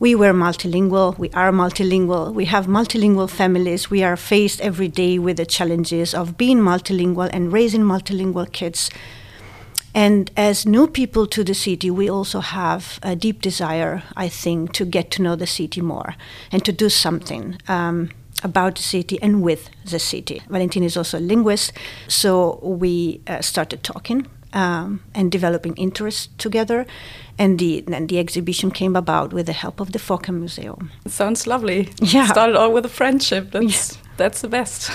we were multilingual, we are multilingual, we have multilingual families, we are faced every day with the challenges of being multilingual and raising multilingual kids. And as new people to the city, we also have a deep desire, I think, to get to know the city more and to do something. Um, about the city and with the city. Valentin is also a linguist, so we uh, started talking um, and developing interest together. And the, then the exhibition came about with the help of the Fokker Museum. It sounds lovely. Yeah. Started all with a friendship. That's that's the best.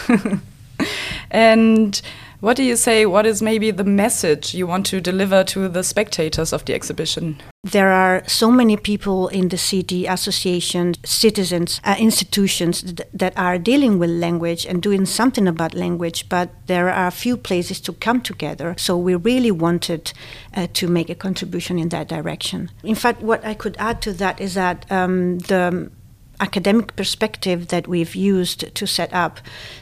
and what do you say? What is maybe the message you want to deliver to the spectators of the exhibition? There are so many people in the city, associations, citizens, uh, institutions th- that are dealing with language and doing something about language, but there are few places to come together. So we really wanted uh, to make a contribution in that direction. In fact, what I could add to that is that um, the academic perspective that we've used to set up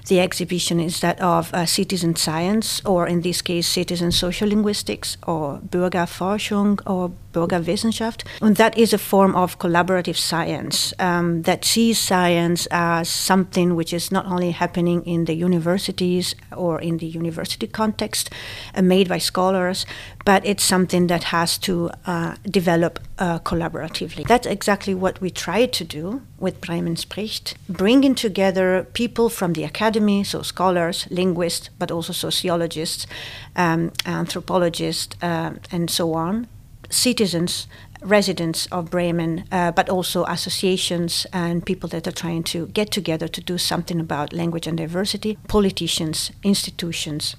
the exhibition is that of uh, citizen science, or in this case, citizen social linguistics, or Bürgerforschung, or Bürgerwissenschaft. And that is a form of collaborative science um, that sees science as something which is not only happening in the universities or in the university context, uh, made by scholars, but it's something that has to uh, develop uh, collaboratively. That's exactly what we try to do with Bremen spricht, bringing together people from the academy, so scholars, linguists, but also sociologists, um, anthropologists, uh, and so on, citizens, residents of Bremen, uh, but also associations and people that are trying to get together to do something about language and diversity, politicians, institutions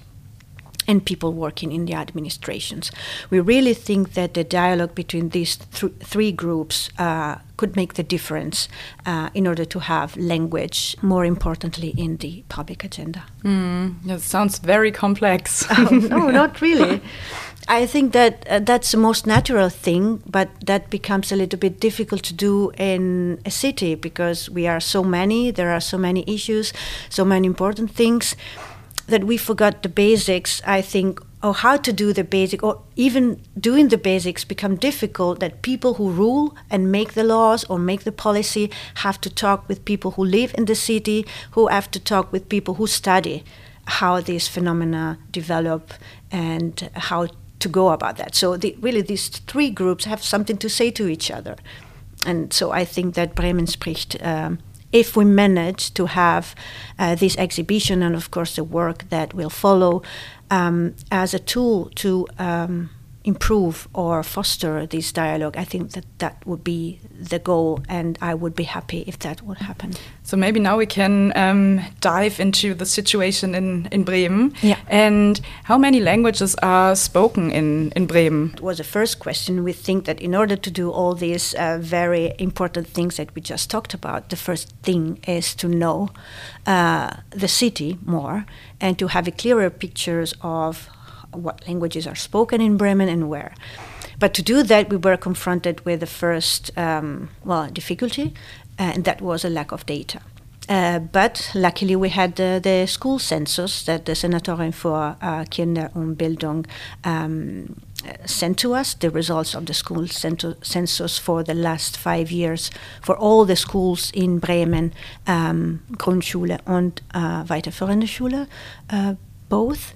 and people working in the administrations. We really think that the dialogue between these th- three groups uh, could make the difference uh, in order to have language, more importantly, in the public agenda. Mm, that sounds very complex. oh, no, not really. I think that uh, that's the most natural thing, but that becomes a little bit difficult to do in a city because we are so many, there are so many issues, so many important things that we forgot the basics, I think, or how to do the basic, or even doing the basics become difficult. That people who rule and make the laws or make the policy have to talk with people who live in the city, who have to talk with people who study how these phenomena develop and how to go about that. So the, really, these three groups have something to say to each other, and so I think that Bremen spricht. Um, if we manage to have uh, this exhibition and, of course, the work that will follow um, as a tool to um, improve or foster this dialogue, I think that that would be the goal, and I would be happy if that would happen. So maybe now we can um, dive into the situation in, in Bremen. Yeah. And how many languages are spoken in, in Bremen? It was the first question. We think that in order to do all these uh, very important things that we just talked about, the first thing is to know uh, the city more and to have a clearer pictures of what languages are spoken in Bremen and where. But to do that, we were confronted with the first, um, well, difficulty, and that was a lack of data. Uh, but luckily, we had uh, the school census that the Senatorin for uh, Kinder und Bildung um, sent to us the results of the school census for the last five years for all the schools in Bremen, um, Grundschule und uh, weiterführende Schule, uh, both.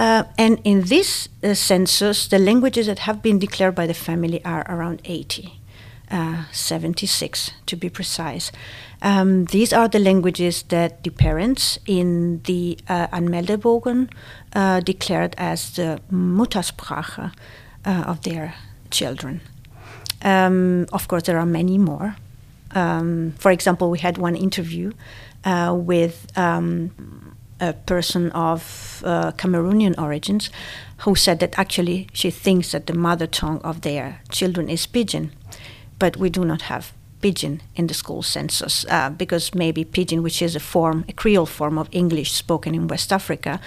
Uh, and in this uh, census, the languages that have been declared by the family are around 80. Uh, 76 to be precise. Um, these are the languages that the parents in the uh, Anmeldebogen uh, declared as the Muttersprache uh, of their children. Um, of course, there are many more. Um, for example, we had one interview uh, with um, a person of uh, Cameroonian origins who said that actually she thinks that the mother tongue of their children is pidgin but we do not have pidgin in the school census uh, because maybe pidgin, which is a form, a Creole form of English spoken in West Africa,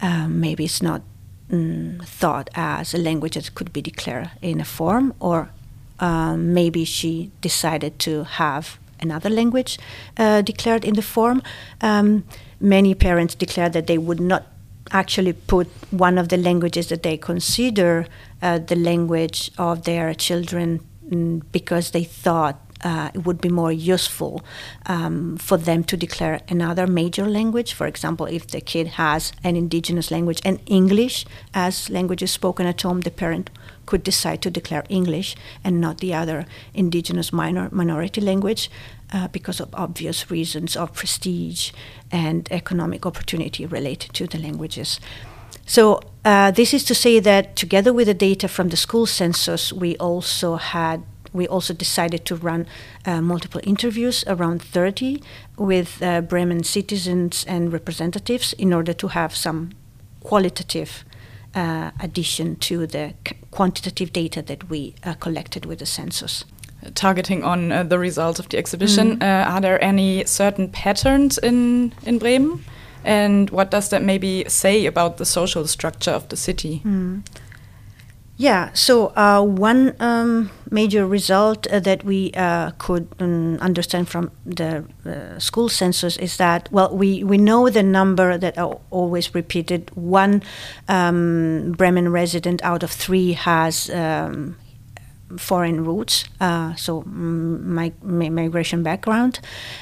uh, maybe it's not mm, thought as a language that could be declared in a form, or uh, maybe she decided to have another language uh, declared in the form. Um, many parents declared that they would not actually put one of the languages that they consider uh, the language of their children Mm, because they thought uh, it would be more useful um, for them to declare another major language. For example, if the kid has an indigenous language and English as languages spoken at home, the parent could decide to declare English and not the other indigenous minor minority language uh, because of obvious reasons of prestige and economic opportunity related to the languages. So uh, this is to say that together with the data from the school census, we also had we also decided to run uh, multiple interviews, around 30, with uh, Bremen citizens and representatives in order to have some qualitative uh, addition to the quantitative data that we uh, collected with the census. Targeting on uh, the results of the exhibition, mm. are there any certain patterns in, in Bremen? And what does that maybe say about the social structure of the city? Mm. Yeah, so uh, one um, major result uh, that we uh, could um, understand from the uh, school census is that, well, we, we know the number that are always repeated. One um, Bremen resident out of three has um, foreign roots, uh, so my, migration background.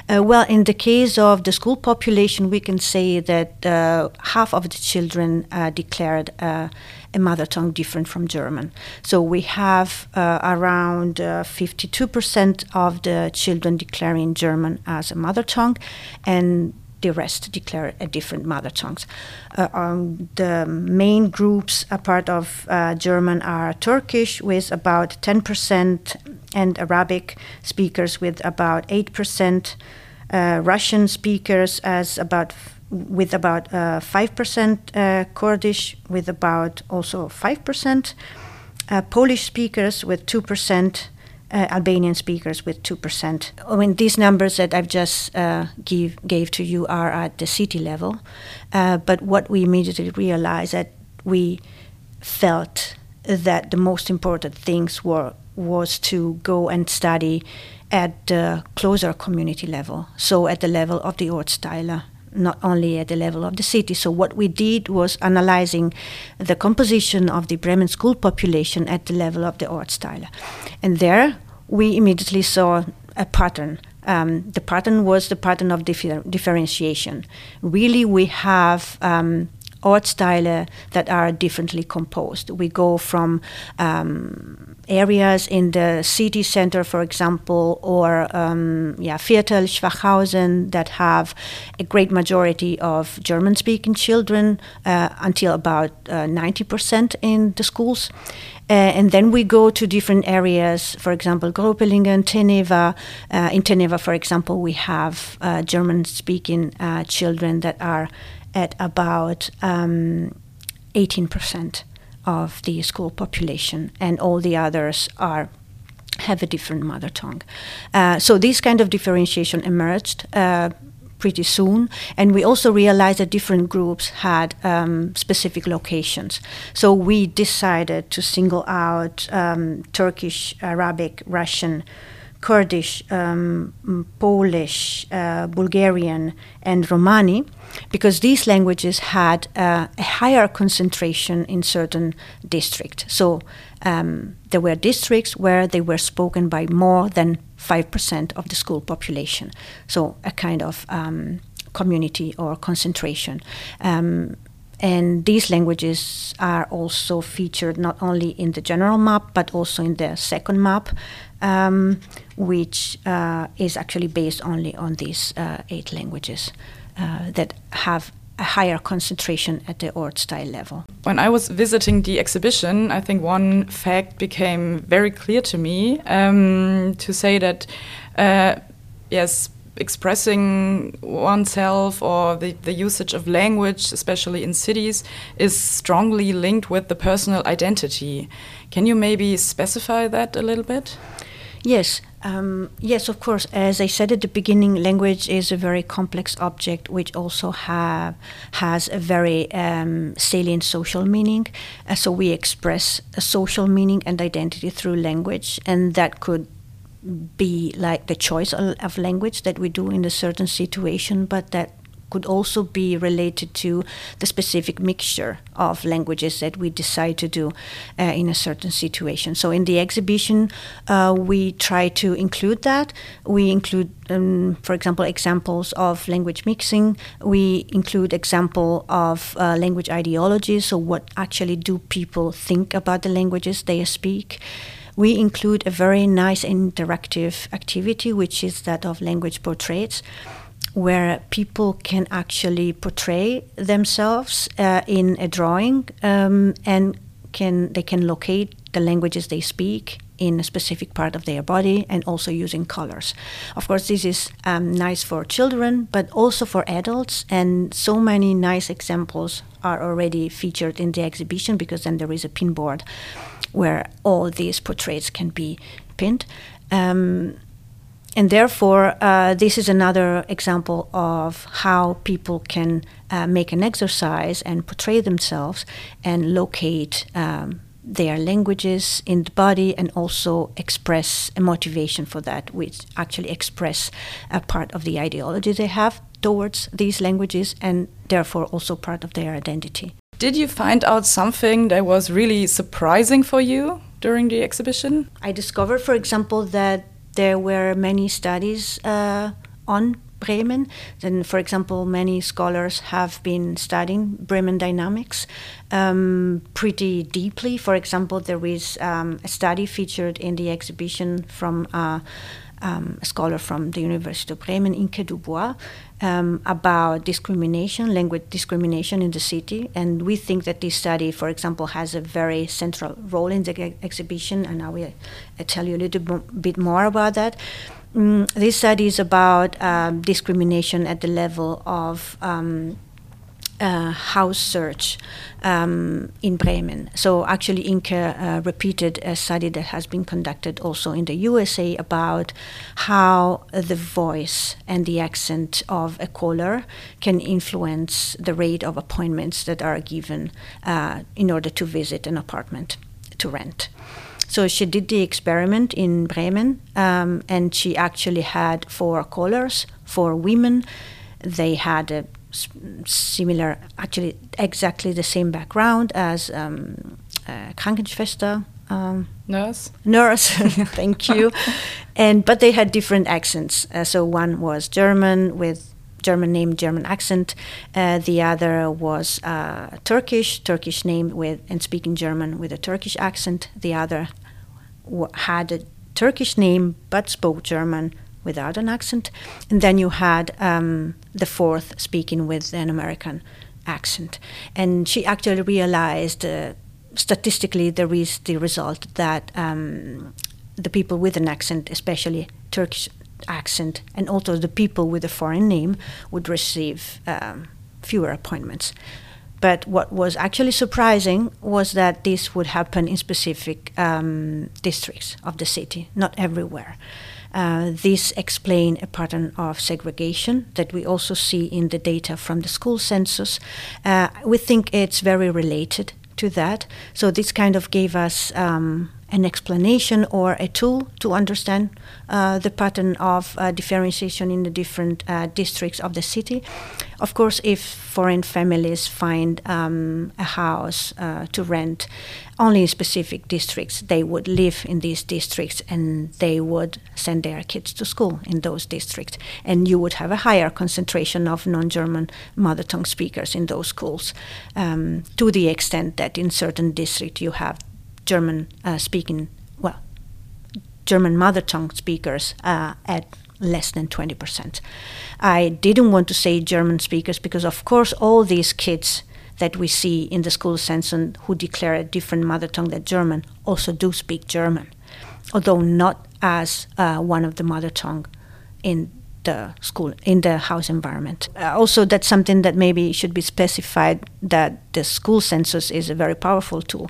Uh, well, in the case of the school population, we can say that uh, half of the children uh, declared uh, a mother tongue different from German. So we have uh, around 52% of the children declaring German as a mother tongue, and the rest declare a different mother tongues. Uh, um, the main groups a part of uh, German are Turkish with about 10% and Arabic speakers with about 8%, uh, Russian speakers as about with about 5%, uh, uh, Kurdish with about also 5%, uh, Polish speakers with 2%, uh, Albanian speakers with 2%. I mean, these numbers that I've just uh, give, gave to you are at the city level, uh, but what we immediately realized that we felt that the most important things were was to go and study at the closer community level, so at the level of the Ortsteile, not only at the level of the city. So what we did was analyzing the composition of the Bremen school population at the level of the Ortsteile. And there we immediately saw a pattern. Um, the pattern was the pattern of differ- differentiation. Really, we have um, Ortsteile that are differently composed. We go from um, areas in the city center, for example, or um, yeah, Viertel, Schwachhausen, that have a great majority of German-speaking children, uh, until about uh, 90% in the schools. Uh, and then we go to different areas, for example, Gropelingen, Teneva. Uh, in Teneva, for example, we have uh, German speaking uh, children that are at about um, 18% of the school population, and all the others are have a different mother tongue. Uh, so this kind of differentiation emerged uh, pretty soon, and we also realized that different groups had um, specific locations. So we decided to single out um, Turkish, Arabic, Russian Kurdish, um, Polish, uh, Bulgarian, and Romani, because these languages had uh, a higher concentration in certain districts. So um, there were districts where they were spoken by more than 5% of the school population. So a kind of um, community or concentration. Um, and these languages are also featured not only in the general map but also in the second map, um, which uh, is actually based only on these uh, eight languages uh, that have a higher concentration at the Ortsteil level. When I was visiting the exhibition, I think one fact became very clear to me um, to say that, uh, yes, expressing oneself or the, the usage of language, especially in cities, is strongly linked with the personal identity. Can you maybe specify that a little bit? Yes, um, yes, of course. As I said at the beginning, language is a very complex object which also have has a very um, salient social meaning. Uh, so we express a social meaning and identity through language, and that could be like the choice of language that we do in a certain situation, but that could also be related to the specific mixture of languages that we decide to do uh, in a certain situation. So in the exhibition, uh, we try to include that. We include, um, for example, examples of language mixing. We include example of uh, language ideologies. So what actually do people think about the languages they speak? We include a very nice interactive activity, which is that of language portraits, where people can actually portray themselves uh, in a drawing um, and can they can locate the languages they speak in a specific part of their body and also using colors. Of course, this is um, nice for children, but also for adults, and so many nice examples are already featured in the exhibition because then there is a pin board where all these portraits can be pinned. Um, and therefore, uh, this is another example of how people can uh, make an exercise and portray themselves and locate um, their languages in the body and also express a motivation for that, which actually express a part of the ideology they have towards these languages and therefore also part of their identity. Did you find out something that was really surprising for you during the exhibition? I discovered, for example, that there were many studies uh, on Bremen. Then, for example, many scholars have been studying Bremen dynamics um, pretty deeply. For example, there is um, a study featured in the exhibition from uh, um, a scholar from the University of Bremen, Inke Dubois, um, about discrimination, language discrimination in the city. And we think that this study, for example, has a very central role in the exhibition. And I will uh, tell you a little bit more about that. Mm, this study is about um, discrimination at the level of um, uh, house search um, in Bremen. So actually, Inke uh, repeated a study that has been conducted also in the USA about how the voice and the accent of a caller can influence the rate of appointments that are given uh, in order to visit an apartment to rent. So she did the experiment in Bremen, um, and she actually had four callers, four women. They had a similar, actually exactly the same background as um, uh, Krankenschwester. Um, nurse. Nurse, thank you. and but they had different accents. Uh, so one was German with German name, German accent. Uh, the other was uh, Turkish, Turkish name with and speaking German with a Turkish accent. The other had a Turkish name but spoke German without an accent. And then you had um, the fourth speaking with an American accent. And she actually realized uh, statistically there is the result that um, the people with an accent, especially Turkish accent, and also the people with a foreign name would receive um, fewer appointments. But what was actually surprising was that this would happen in specific um, districts of the city, not everywhere. Uh, this explain a pattern of segregation that we also see in the data from the school census. Uh, we think it's very related to that. So this kind of gave us um, an explanation or a tool to understand uh, the pattern of uh, differentiation in the different uh, districts of the city. Of course, if foreign families find um, a house uh, to rent only in specific districts, they would live in these districts and they would send their kids to school in those districts. And you would have a higher concentration of non German mother tongue speakers in those schools um, to the extent that in certain districts you have German uh, speaking, well, German mother tongue speakers uh, at less than 20%. I didn't want to say German speakers because, of course, all these kids that we see in the school census who declare a different mother tongue than German also do speak German, although not as uh, one of the mother tongue in the school in the house environment. Uh, also, that's something that maybe should be specified that the school census is a very powerful tool,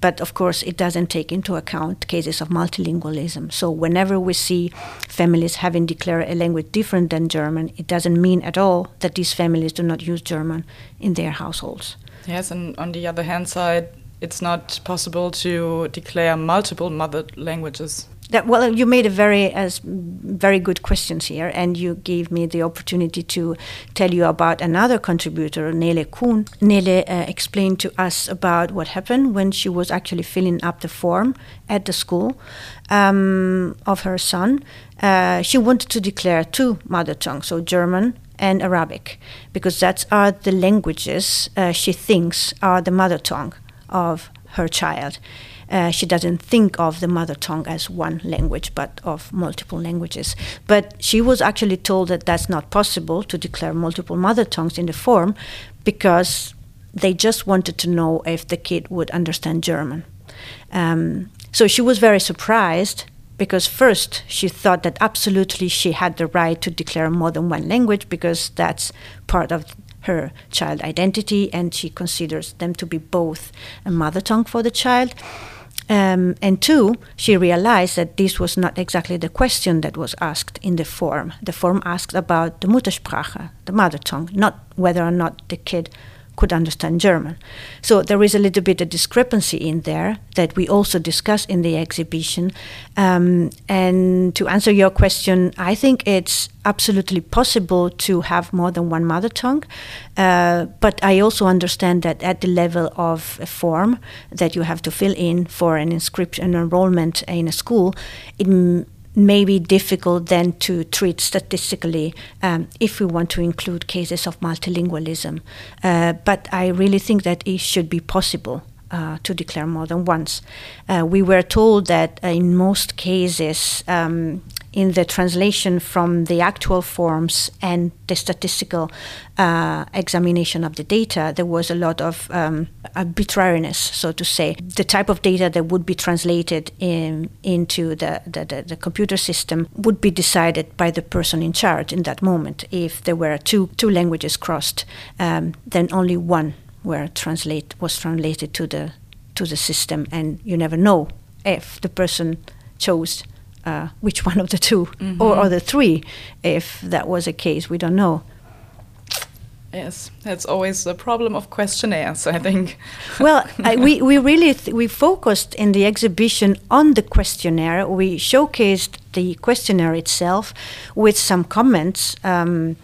but of course it doesn't take into account cases of multilingualism. So whenever we see families having declared a language different than German, it doesn't mean at all that these families do not use German in their households. Yes, and on the other hand side, it's not possible to declare multiple mother languages. That, well, you made a very as very good questions here, and you gave me the opportunity to tell you about another contributor, Nele Kuhn. Nele uh, explained to us about what happened when she was actually filling up the form at the school um, of her son. Uh, she wanted to declare two mother tongues, so German and Arabic, because that's are the languages uh, she thinks are the mother tongue of her child. Uh, she doesn't think of the mother tongue as one language, but of multiple languages. But she was actually told that that's not possible to declare multiple mother tongues in the form because they just wanted to know if the kid would understand German. Um, so she was very surprised because first she thought that absolutely she had the right to declare more than one language because that's part of her child identity and she considers them to be both a mother tongue for the child. Um, and two, she realized that this was not exactly the question that was asked in the form. The form asked about the Muttersprache, the mother tongue, not whether or not the kid could understand German. So there is a little bit of discrepancy in there that we also discuss in the exhibition. Um, and to answer your question, I think it's absolutely possible to have more than one mother tongue. Uh, but I also understand that at the level of a form that you have to fill in for an inscription enrollment in a school, it may be difficult then to treat statistically um, if we want to include cases of multilingualism. Uh, but I really think that it should be possible. Uh, to declare more than once. Uh, we were told that in most cases, um, in the translation from the actual forms and the statistical uh, examination of the data, there was a lot of um, arbitrariness, so to say. The type of data that would be translated in, into the, the, the, the, computer system would be decided by the person in charge in that moment. If there were two, two languages crossed, um, then only one were translate, was translated to the, to the system, and you never know if the person chose uh, which one of the 2 mm-hmm. or, or the three. If that was a case, we don't know. Yes, that's always the problem of questionnaires, I think. well, I, we, we really th- we focused in the exhibition on the questionnaire. We showcased the questionnaire itself with some comments um,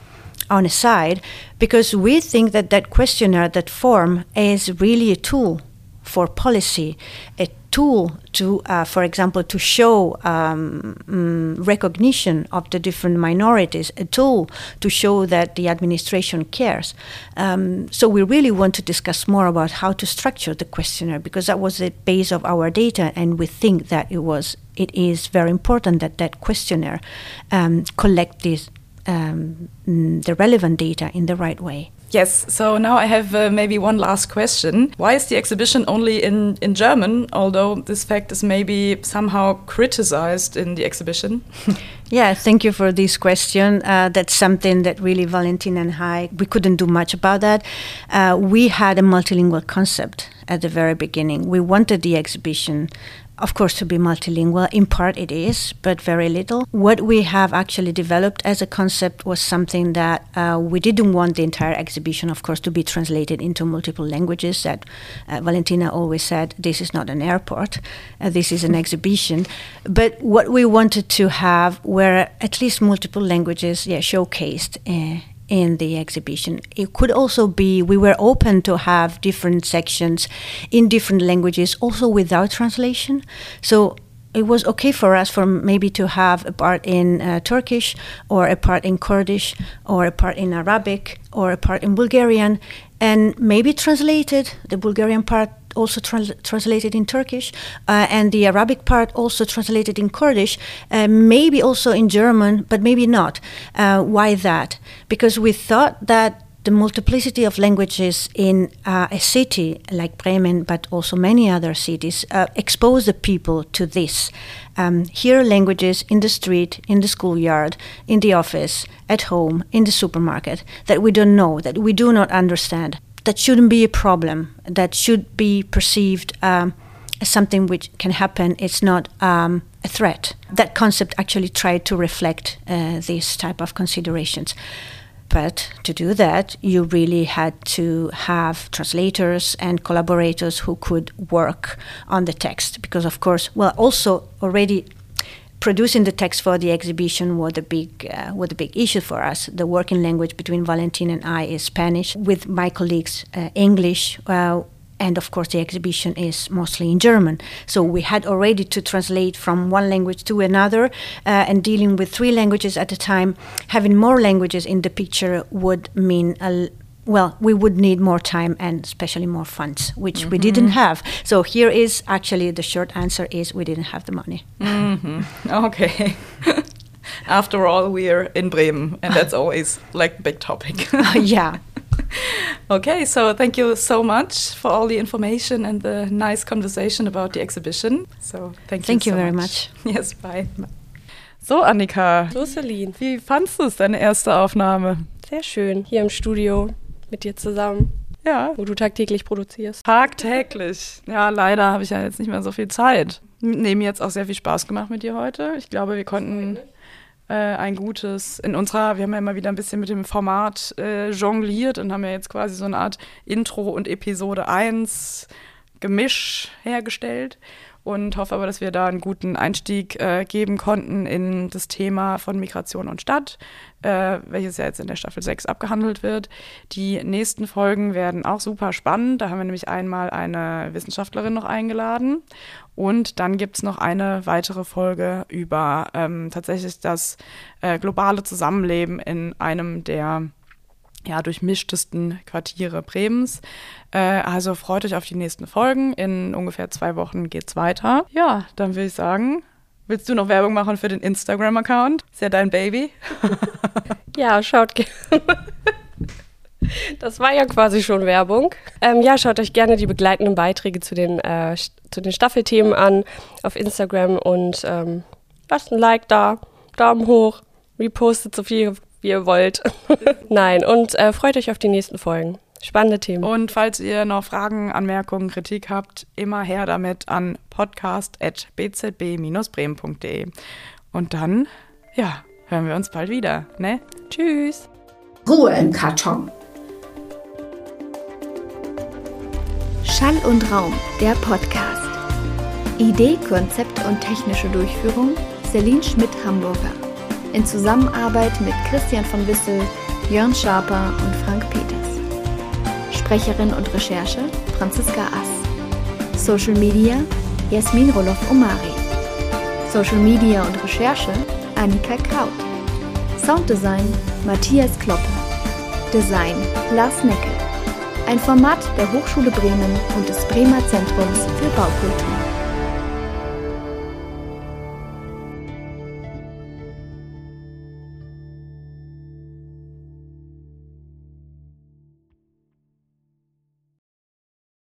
on a side because we think that that questionnaire, that form, is really a tool for policy, a tool to, uh, for example, to show um, mm, recognition of the different minorities, a tool to show that the administration cares. Um, so we really want to discuss more about how to structure the questionnaire because that was the base of our data, and we think that it was it is very important that that questionnaire um, collect this, um, the relevant data in the right way. Yes, so now I have uh, maybe one last question. Why is the exhibition only in, in German, although this fact is maybe somehow criticized in the exhibition? yeah, thank you for this question. Uh, that's something that really Valentin and I, we couldn't do much about that. Uh, we had a multilingual concept at the very beginning. We wanted the exhibition of course, to be multilingual. In part, it is, but very little. What we have actually developed as a concept was something that uh, we didn't want the entire exhibition, of course, to be translated into multiple languages. That uh, Valentina always said, this is not an airport, uh, this is an exhibition. But what we wanted to have were at least multiple languages yeah, showcased uh, in the exhibition. It could also be we were open to have different sections in different languages, also without translation. So it was okay for us for maybe to have a part in uh, Turkish or a part in Kurdish or a part in Arabic or a part in Bulgarian and maybe translated the Bulgarian part also trans- translated in Turkish, uh, and the Arabic part also translated in Kurdish, uh, maybe also in German, but maybe not. Uh, why that? Because we thought that the multiplicity of languages in uh, a city like Bremen, but also many other cities, uh, expose the people to this. Um, hear languages in the street, in the schoolyard, in the office, at home, in the supermarket that we don't know, that we do not understand that shouldn't be a problem. That should be perceived um, as something which can happen. It's not um, a threat. That concept actually tried to reflect uh, these type of considerations. But to do that, you really had to have translators and collaborators who could work on the text. Because, of course, well, also already producing the text for the exhibition was a big uh, was a big issue for us. The working language between Valentin and I is Spanish. With my colleagues, uh, English. Uh, and of course, the exhibition is mostly in German. So we had already to translate from one language to another, uh, and dealing with three languages at a time. Having more languages in the picture would mean a well, we would need more time and especially more funds, which mm-hmm. we didn't have. So here is actually the short answer is we didn't have the money. Mm-hmm. Okay. After all, we're in Bremen, and that's always like big topic. yeah. Okay, so thank you so much for all the information and the nice conversation about the exhibition. So thank you. Thank you so very much. much. Yes, bye. So, Annika. So, Celine. Wie fandest du es, deine erste Aufnahme? Sehr schön, hier im Studio mit dir zusammen. Ja. Wo du tagtäglich produzierst. Tagtäglich. Ja, leider habe ich ja jetzt nicht mehr so viel Zeit. Nee, mir jetzt auch sehr viel Spaß gemacht mit dir heute. Ich glaube, wir konnten äh, ein gutes, in unserer, wir haben ja immer wieder ein bisschen mit dem Format äh, jongliert und haben ja jetzt quasi so eine Art Intro und Episode 1 Gemisch hergestellt und hoffe aber, dass wir da einen guten Einstieg äh, geben konnten in das Thema von Migration und Stadt, äh, welches ja jetzt in der Staffel 6 abgehandelt wird. Die nächsten Folgen werden auch super spannend. Da haben wir nämlich einmal eine Wissenschaftlerin noch eingeladen und dann gibt es noch eine weitere Folge über ähm, tatsächlich das äh, globale Zusammenleben in einem der ja, durchmischtesten Quartiere Bremens. Äh, also freut euch auf die nächsten Folgen. In ungefähr zwei Wochen geht's weiter. Ja, dann würde ich sagen, willst du noch Werbung machen für den Instagram-Account? Ist ja dein Baby. ja, schaut gerne. Das war ja quasi schon Werbung. Ähm, ja, schaut euch gerne die begleitenden Beiträge zu den, äh, zu den Staffelthemen an auf Instagram und ähm, lasst ein Like da, Daumen hoch, repostet so viel wie ihr wollt. Nein, und äh, freut euch auf die nächsten Folgen. Spannende Themen. Und falls ihr noch Fragen, Anmerkungen, Kritik habt, immer her damit an podcast.bzb-bremen.de. Und dann, ja, hören wir uns bald wieder. Ne? Tschüss. Ruhe im Karton. Schall und Raum, der Podcast. Idee, Konzept und technische Durchführung Celine Schmidt-Hamburger in Zusammenarbeit mit Christian von Wissel, Jörn Schaper und Frank Peters. Sprecherin und Recherche Franziska Ass. Social Media Jasmin Roloff-Omari. Social Media und Recherche Annika Kraut. Sounddesign Matthias Kloppe. Design Lars Neckel. Ein Format der Hochschule Bremen und des Bremer Zentrums für Baukultur.